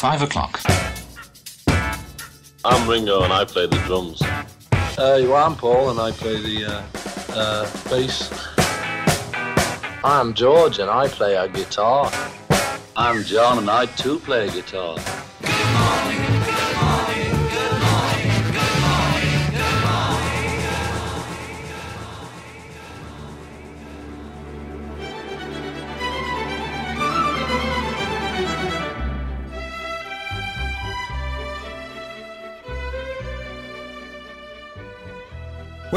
Five o'clock. I'm Ringo and I play the drums. Uh, well, I'm Paul and I play the uh, uh, bass. I'm George and I play a guitar. I'm John and I too play a guitar.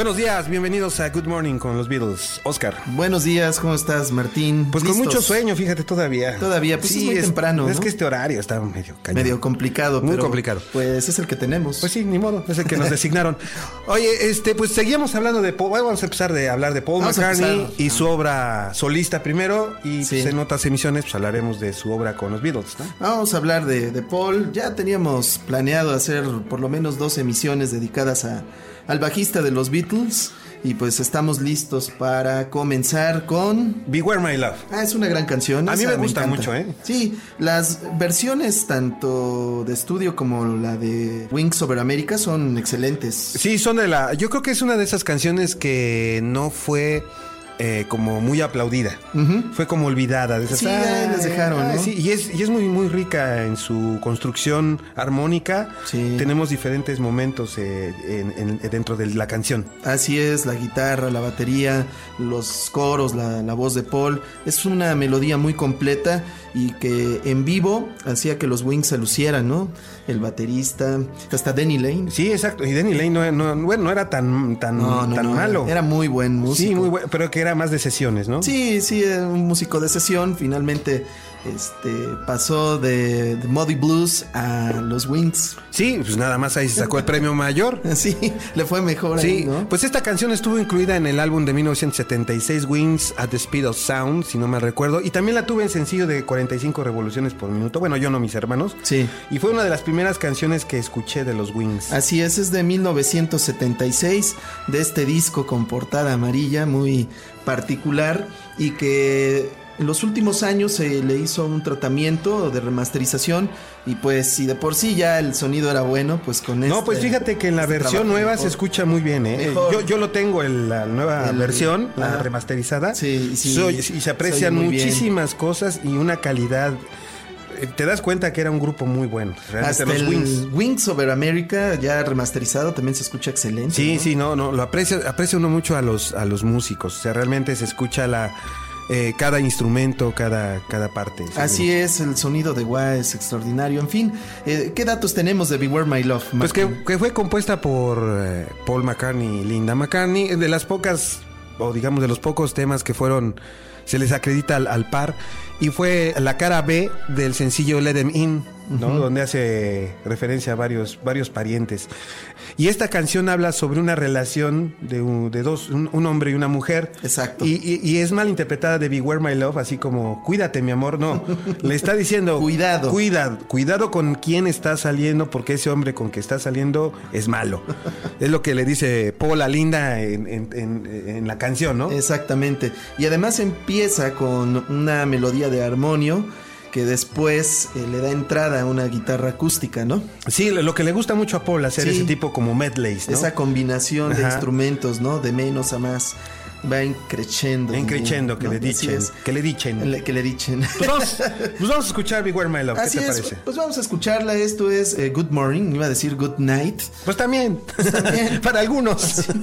Buenos días, bienvenidos a Good Morning con los Beatles. Oscar. Buenos días, ¿cómo estás, Martín? Pues con mucho sueño, fíjate, todavía. Todavía, pues es muy temprano, Es ¿no? que este horario está medio cañón. Medio complicado, Muy pero, complicado. Pues es el que tenemos. Pues sí, ni modo, es el que nos designaron. Oye, este, pues seguíamos hablando de Paul, vamos a empezar de hablar de Paul Vamos McCartney y su obra solista primero y Sí. pues, en otras emisiones pues hablaremos de su obra con los Beatles, ¿no? Vamos a hablar de, de Paul. Ya teníamos planeado hacer por lo menos dos emisiones dedicadas a, al bajista de los Beatles. Y pues estamos listos para comenzar con... Beware My Love. Ah, es una gran canción. A mí me gusta mucho, ¿eh? Sí, las versiones tanto de estudio como la de Wings Over America son excelentes. Sí, son de la. Yo creo que es una de esas canciones que no fue eh, como muy aplaudida. Fue como olvidada. de esas, Sí, les dejaron, ¿no? sí, y es, y es muy, muy rica en su construcción armónica. Sí. Tenemos diferentes momentos eh, en- en- dentro de la canción. Así es, la guitarra, la batería, los coros, la, la voz de Paul. Es una melodía muy completa y que en vivo hacía que los Wings se lucieran, ¿no? El baterista, hasta Denny Lane. Sí, exacto. Y Danny Lane no, no- bueno, no era tan, tan, No, no, tan malo. Era muy buen músico. Sí, muy bueno, pero que era más de sesiones, ¿no? Sí, sí, era un músico de sesión. Finalmente este, pasó de, de Muddy Blues a los Wings. Sí, pues nada más ahí se sacó el premio mayor. Sí, le fue mejor ahí, Sí, ¿no? pues esta canción estuvo incluida en el álbum de 1976 Wings at the Speed of Sound, si no me recuerdo, y también la tuve en sencillo de 45 revoluciones por minuto. Bueno, yo no, mis hermanos. Sí. Y fue una de las primeras canciones que escuché de los Wings. Así es, es de 1976, de este disco con portada amarilla muy particular y que en los últimos años se le hizo un tratamiento de remasterización y pues si de por sí ya el sonido era bueno, pues con No, este- pues fíjate que en la este versión nueva mejor. se escucha muy bien, ¿eh? Yo, yo lo tengo en la nueva El- versión, la remasterizada. Sí, sí, Soy- y se aprecian bien. muchísimas cosas y una calidad. Te das cuenta que era un grupo muy bueno. Realmente Hasta los Wings. Wings. Over America ya remasterizado también se escucha excelente. Sí, ¿no? sí, no, no, lo aprecia, aprecia uno mucho a los, a los músicos. O sea, realmente se escucha la eh, cada instrumento, cada, cada parte. Así es, el sonido de Wah es extraordinario. En fin, eh, ¿qué datos tenemos de Beware My Love? Pues que, que fue compuesta por eh, Paul McCartney y Linda McCartney, de las pocas, o digamos de los pocos temas que fueron, se les acredita al, al par, y fue la cara B del sencillo Let Them In, ¿no? Donde hace referencia a varios, varios parientes. Y esta canción habla sobre una relación de, un- de dos, un, un hombre y una mujer. Exacto. Y, y- y es mal interpretada de Beware My Love, así como, cuídate mi amor, no. Le está diciendo, Cuidado. Cuida, cuidado con quién está saliendo, porque ese hombre con que está saliendo es malo. es lo que le dice Paul a Linda en, en- en- en la canción, ¿no? Exactamente. Y además empieza con una melodía de armonio que después eh, le da entrada a una guitarra acústica, ¿no? Sí, lo que le gusta mucho a Paul hacer Sí. ese tipo como medleys, ¿no? Esa combinación de instrumentos, ¿no? De menos a más. Va increciendo. En crescendo, que ¿no? le dichen, que le dichen. Que le dichen. Pues vamos, pues vamos a escuchar Beware My Love, ¿qué Así te es, parece? pues vamos a escucharla. Esto es eh, Good Morning, iba a decir Good Night. Pues también, también. para algunos.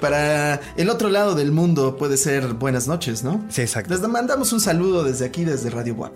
Para el otro lado del mundo puede ser buenas noches, ¿no? Sí, exacto. Les mandamos un saludo desde aquí, desde Radio WAP.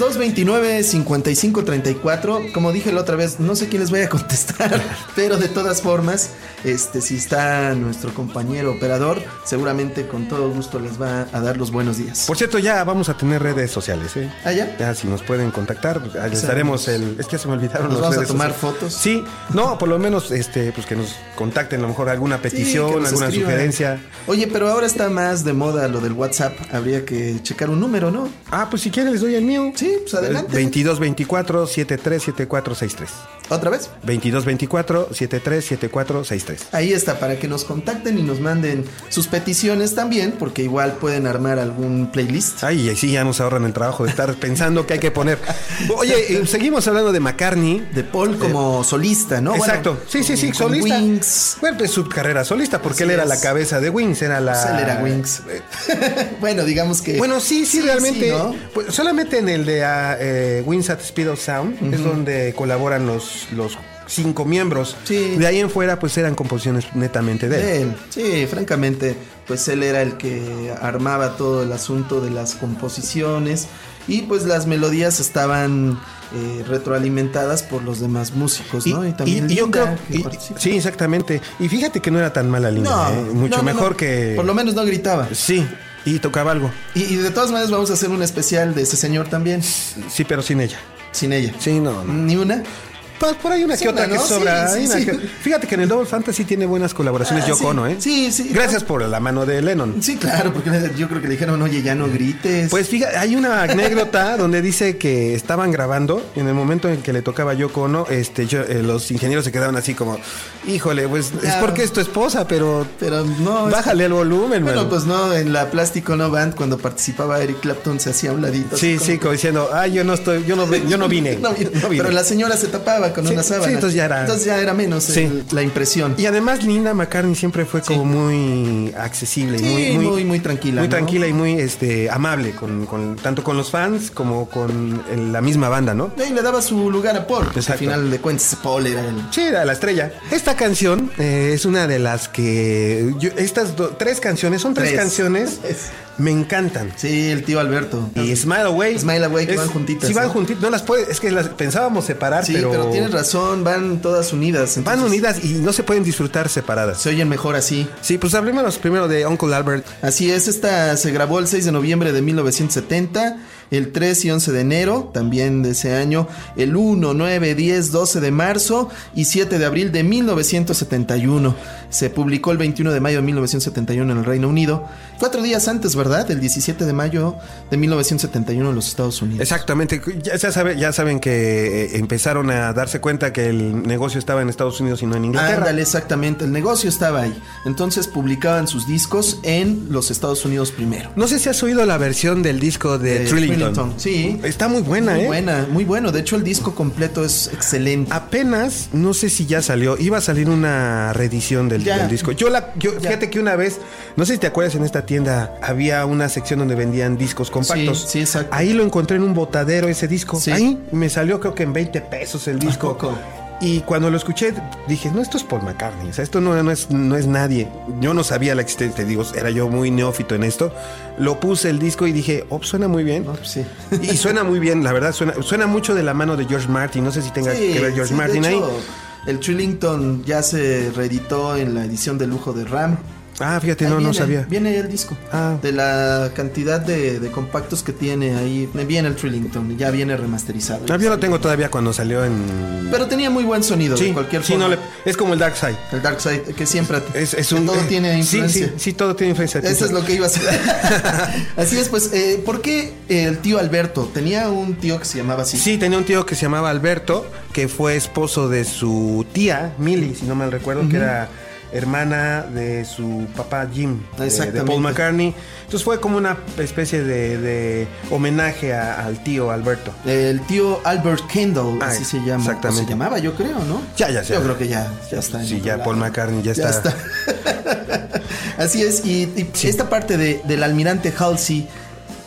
229-5534. Como dije la otra vez, no sé quién les vaya a contestar, pero de todas formas, este, si está nuestro compañero operador, seguramente con todo gusto les va a dar los buenos días. Por cierto, ya vamos a tener redes sociales, ¿eh? ¿Ah, ya? Ya, si nos pueden contactar, les daremos el. Es que ya se me olvidaron ¿Nos vamos a tomar sociales. fotos? Sí, no, por lo menos, este, pues que nos contacten a lo mejor alguna petición, alguna escriban. sugerencia. Oye, pero ahora está más de moda lo del WhatsApp. Habría que checar un número, ¿no? Ah, pues si quieren les doy el mío. Sí, pues adelante. 2224 737463. ¿Otra vez? 2224 737463. Ahí está, para que nos contacten y nos manden sus peticiones también, porque igual pueden armar algún playlist. Ay, y así ya nos ahorran el trabajo de estar pensando que hay que poner. Oye, eh, seguimos hablando de McCartney. De Paul como solista, ¿no? Bueno, Exacto. sí, sí, sí, solista. Wings. Bueno, pues su carrera solista, porque Así él era es. la cabeza de Wings, era la. Pues él era Wings. bueno, digamos que. Bueno, sí, sí, realmente. sí, ¿no? pues, solamente en el de ah, eh, Wings at Speed of Sound es donde colaboran los, los cinco miembros. Sí. De ahí en fuera, pues eran composiciones netamente de él. De él. Sí, francamente, pues él era el que armaba todo el asunto de las composiciones y pues las melodías estaban eh, retroalimentadas por los demás músicos, ¿no? Y también y yo Linda, creo que sí exactamente y fíjate que no era tan mala línea No, ¿eh? mucho no, no, mejor que Por lo menos no gritaba. sí y tocaba algo Y, y de todas maneras vamos a hacer un especial de ese señor también, sí pero sin ella sin ella. sí no, no. Ni una. Pues por ahí una que otra que sobra. Fíjate que en el Double Fantasy tiene buenas colaboraciones Ah, Yoko. Ono, ¿eh? Sí, sí. Gracias por la mano de Lennon. Sí, claro, porque yo creo que le dijeron, oye, ya no grites. Pues fíjate, hay una anécdota donde dice que estaban grabando en el momento en que le tocaba Yoko Ono, este, yo- eh, los ingenieros se quedaban así como, híjole, pues es porque es tu esposa, pero Pero no. bájale el volumen, Bueno, pues no, en la Plástico No Band, cuando participaba Eric Clapton, se hacía a un ladito. Sí, sí, como- como diciendo, ay, yo no estoy, yo no, yo no vine. No, no vine. Pero la señora se tapaba con Sí, una sí, sábana. entonces ya era- Entonces ya era menos Sí. el- la impresión. Y además Linda McCartney siempre fue como muy accesible y Sí, muy, muy, muy- muy tranquila, Muy ¿no? tranquila y muy este, amable, con, con- tanto con los fans como con el- la misma banda, ¿no? Y le daba su lugar a Paul. Al final de cuentas, Paul era el. Sí, era la estrella. Esta canción eh, es una de las que... yo- estas do- tres canciones, son tres, Tres. canciones, Es- me encantan. Sí, el tío Alberto. Y Smile Away. Smile Away, que es- van juntitas, Sí, van ¿no? juntitas. No las puede, es que las pensábamos separar, Sí, pero, pero, tienes razón, van todas unidas. van entonces unidas y no se pueden disfrutar separadas. Se oyen mejor así. Sí, pues hablemos primero de Uncle Albert. Así es, esta se grabó el 6 de noviembre de 1970, el 3 y 11 de enero, también de ese año, el 1, 9, 10, 12 de marzo y 7 de abril de 1971. Se publicó el 21 de mayo de 1971 en el Reino Unido. Cuatro días antes, ¿verdad? El 17 de mayo de 1971 en los Estados Unidos. Exactamente. Ya, ya sabe- ya saben que eh, empezaron a darse cuenta que el negocio estaba en Estados Unidos y no en Inglaterra. Ándale, exactamente. El negocio estaba ahí. Entonces publicaban sus discos en los Estados Unidos primero. No sé si has oído la versión del disco de Eh, Trillington. Sí. Está muy buena, Muy ¿eh? buena, muy bueno. De hecho, el disco completo es excelente. Apenas, no sé si ya salió, iba a salir una reedición del, disco. Yo la, yo, Ya. fíjate que una vez, no sé si te acuerdas, en esta tienda había una sección donde vendían discos compactos. Sí, sí, exacto. Ahí lo encontré en un botadero ese disco. Sí. Ahí me salió creo que en 20 pesos el disco. poco? Y cuando lo escuché, dije, no, esto es Paul McCartney. O sea, esto no, no es, no es nadie. Yo no sabía la existencia, te digo, era yo muy neófito en esto. Lo puse el disco y dije, oh, suena muy bien. Pues sí. Y suena muy bien, la verdad, suena, suena mucho de la mano de George Martin. No sé si tenga Sí, que ver George sí, de Martin ahí. El Trillington ya se reeditó en la edición de lujo de RAM. Ah, fíjate, Ahí no, no sabía. Viene el disco. Ah. De la cantidad de, de compactos que tiene ahí. Viene el Trillington. Ya viene remasterizado. Ah, yo lo tengo todavía cuando salió en. Pero tenía muy buen sonido. de cualquier sí, forma. no le- es como el Dark Side. El Dark Side, que siempre. Es, es que un, todo eh, tiene sí, influencia. Sí, sí, todo tiene influencia. Eso es lo que iba a hacer. así es, pues, eh, ¿por qué el tío Alberto? Tenía un tío que se llamaba así. Sí, tenía un tío que se llamaba Alberto, que fue esposo de su tía, Millie, si no mal recuerdo, que era hermana de su papá Jim, de-. Paul McCartney. Entonces fue como una especie de, de homenaje a- al tío Alberto. El tío Albert Kendall, Ah, así se llama. exactamente. O se llamaba, yo creo, ¿no? Ya, ya sé. Yo creo que ya, ya está. Sí, ya lado. Paul McCartney ya está. así es, y, y esta parte de, del almirante Halsey,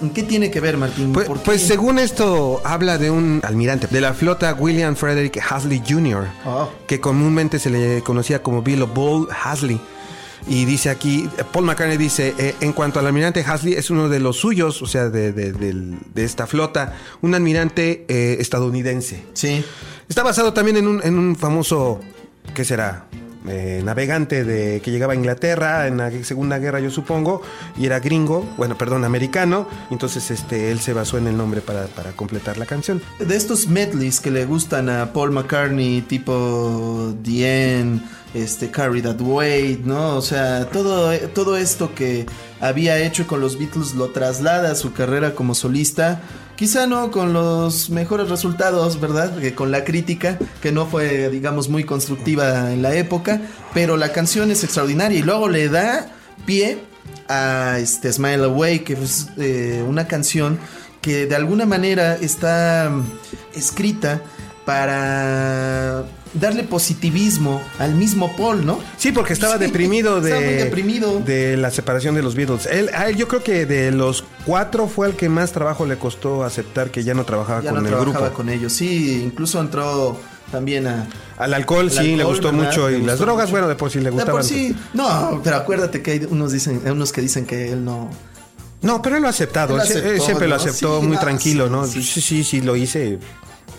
¿qué tiene que ver, Martín? Pues, pues según esto habla de un almirante de la flota William Frederick Hasley Jr., Oh. que comúnmente se le conocía como Bill Bull Hasley. Y dice aquí, Paul McCartney dice, eh, en cuanto al almirante Hasley, es uno de los suyos, o sea, de, de- del- de esta flota, un almirante eh, estadounidense. Sí. Está basado también en un, en un famoso, ¿qué será? Eh, navegante de que llegaba a Inglaterra en la Segunda Guerra, yo supongo, y era gringo, bueno, perdón, americano. Entonces, este, él se basó en el nombre para, para completar la canción. De estos medleys que le gustan a Paul McCartney, tipo The End, este, Carry That Weight, ¿no? O sea, todo, todo esto que había hecho con los Beatles lo traslada a su carrera como solista. Quizá no con los mejores resultados, ¿verdad? Que con la crítica, que no fue, digamos, muy constructiva en la época, pero la canción es extraordinaria y luego le da pie a este Smile Away, que es eh, una canción que de alguna manera está mm, escrita para darle positivismo al mismo Paul, ¿no? Sí, porque estaba Sí, deprimido de, estaba muy deprimido. de la separación de los Beatles. Él, a él yo creo que de los cuatro fue el que más trabajo le costó aceptar que ya no trabajaba Ya con no el trabajaba grupo. con ellos. Sí, incluso entró también a... Al alcohol Al sí le gustó ¿verdad? mucho y las drogas, mucho. bueno, de por sí le De gustaban. por sí, no, pero acuérdate que hay unos, dicen, unos que dicen que él no... No, pero él lo ha aceptado. Él aceptó, siempre lo aceptó Sí, muy no, tranquilo, ¿no? sí. Sí, sí, sí, lo hice.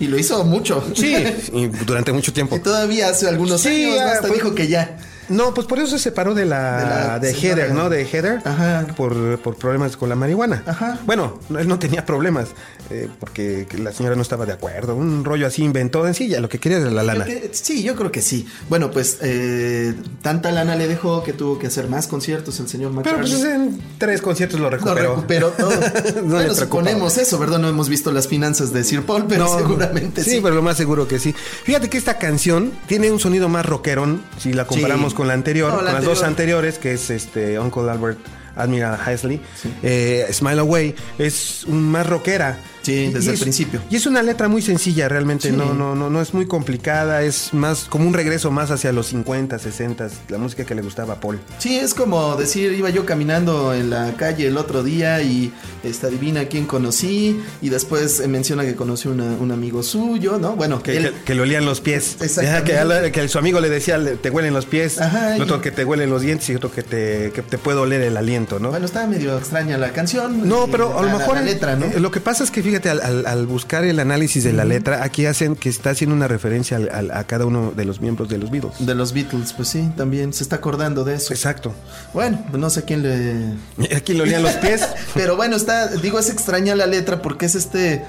Y lo hizo mucho. Sí, y durante mucho tiempo. Y todavía hace algunos Sí, años hasta pues- dijo que ya. No, pues por eso se separó de la, De la de, señora. Heather, ¿no? De Heather. Ajá. Por, por problemas con la marihuana. Ajá. Bueno, no, él no tenía problemas eh, porque la señora no estaba de acuerdo. Un rollo así inventó en sí, ya lo que quería era la lana. Que- Sí, yo creo que sí. Bueno, pues eh, tanta lana le dejó que tuvo que hacer más conciertos el señor Pero McCartney. pues en tres conciertos lo Lo recuperó. recuperó todo. No bueno, suponemos eso, ¿verdad? No hemos visto las finanzas de Sir Paul, pero No, seguramente sí. Sí, pero lo más seguro que sí. Fíjate que esta canción tiene un sonido más rockerón si la comparamos Sí. Con la anterior, No, con la las dos anterior. anteriores, que es este Uncle Albert Admiral Heisley. Eh, Smile Away es un más rockera. Sí, desde el principio. Y es una letra muy sencilla, realmente. Sí. No, no, no, no es muy complicada. Es más como un regreso más hacia los 50, 60, la música que le gustaba a Paul. Sí, es como decir, iba yo caminando en la calle el otro día y esta adivina quién conocí y después eh, menciona que conoció un amigo suyo, ¿no? Bueno, Que, él- que- que le olían los pies. Exactamente. Que, a- que su amigo le decía, "Le- te huelen los pies. Ajá, y- otro que te huelen los dientes y otro que te, que te puede oler el aliento, ¿no? bueno, estaba medio extraña la canción. No, y pero a lo mejor la letra, ¿no? eh, lo que pasa es que fíjate al, al- al buscar el análisis de la letra, aquí hacen que está haciendo una referencia al- a cada uno de los miembros de los Beatles. De los Beatles, pues sí, también se está acordando de eso. Exacto. Bueno, pues no sé quién le Aquí le olían los pies. Pero bueno, está, digo, es extraña la letra porque es este.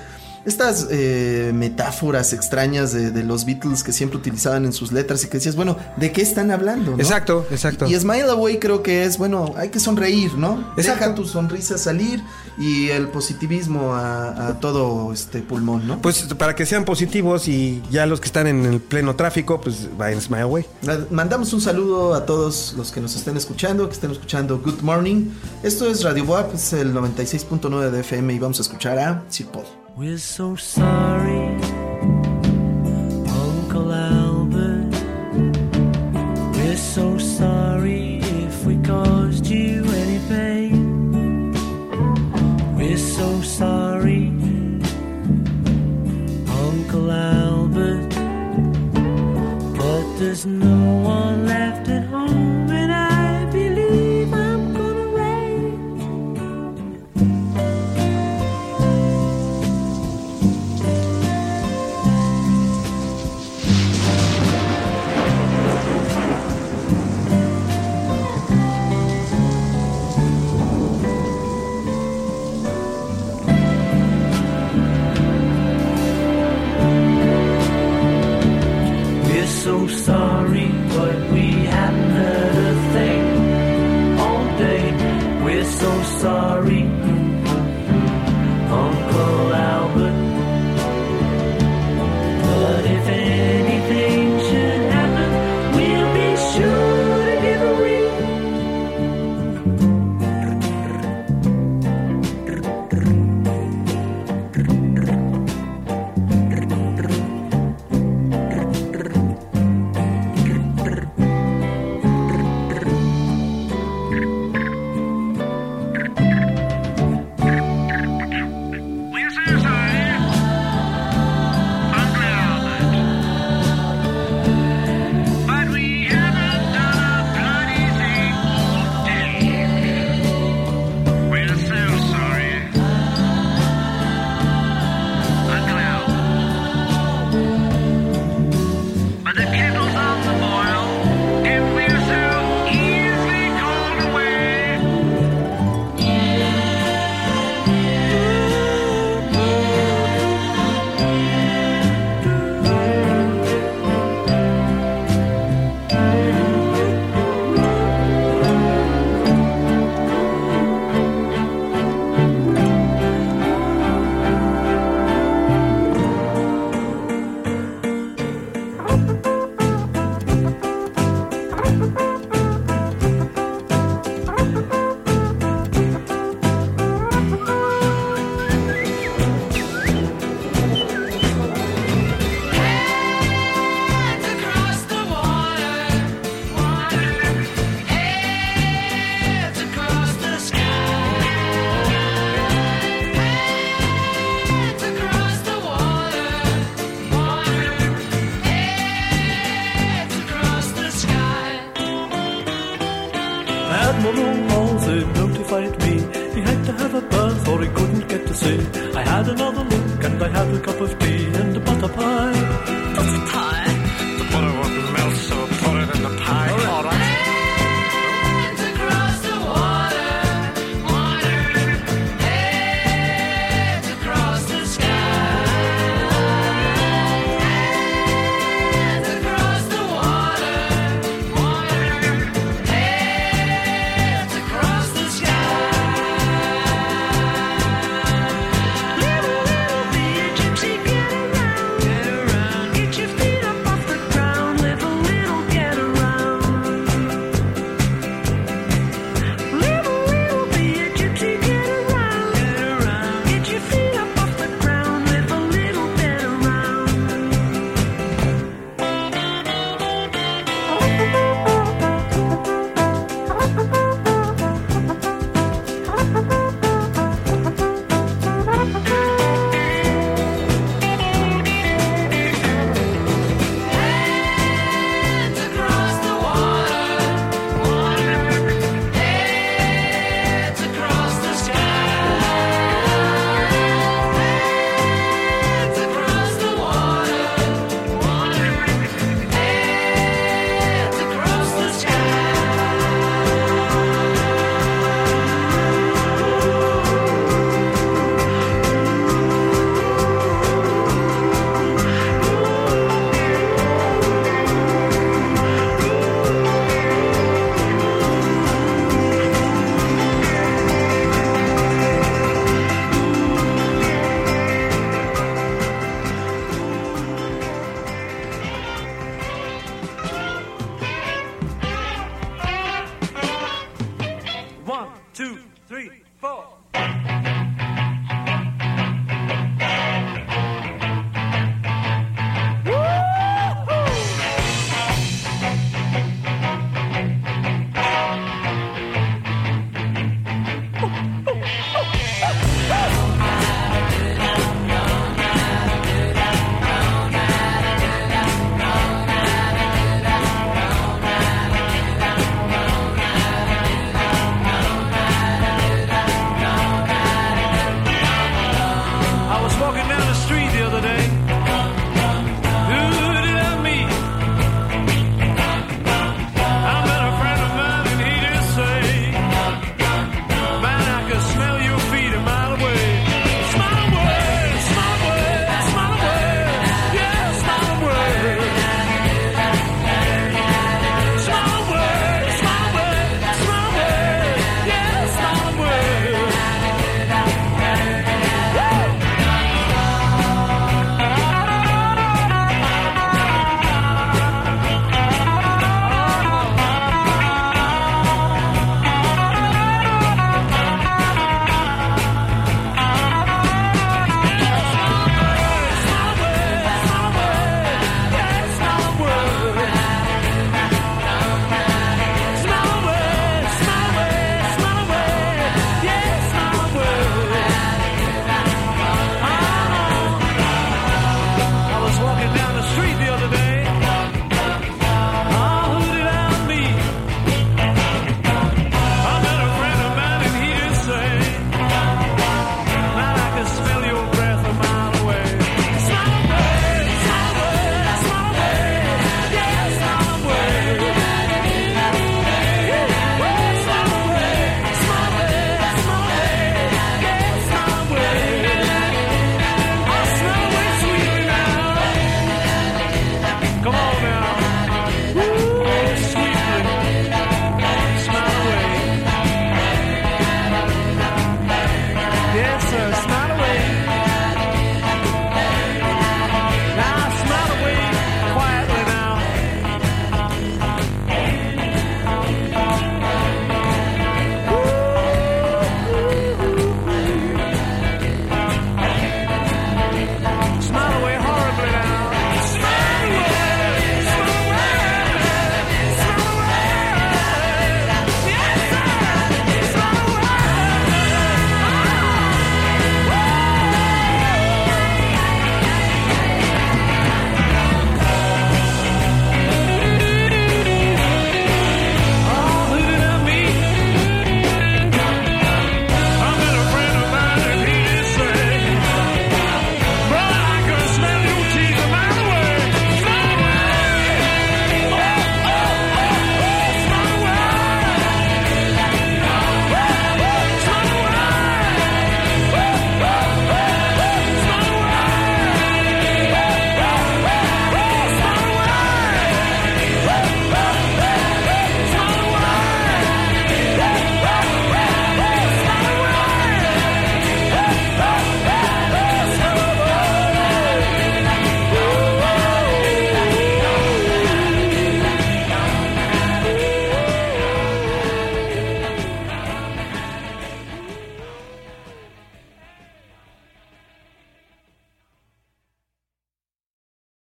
Estas eh, metáforas extrañas de, de los Beatles que siempre utilizaban en sus letras y que decías, bueno, ¿de qué están hablando? no? Exacto, exacto. Y Smile Away creo que es, bueno, hay que sonreír, ¿no? Exacto. Deja tu sonrisa salir y el positivismo a, a todo este pulmón, ¿no? Pues para que sean positivos y ya los que están en el pleno tráfico, pues vayan Smile Away. Mandamos un saludo a todos los que nos estén escuchando, que estén escuchando Good Morning. Esto es Radio Boab, es el 96.9 de FM y vamos a escuchar a Sir Paul. We're so sorry,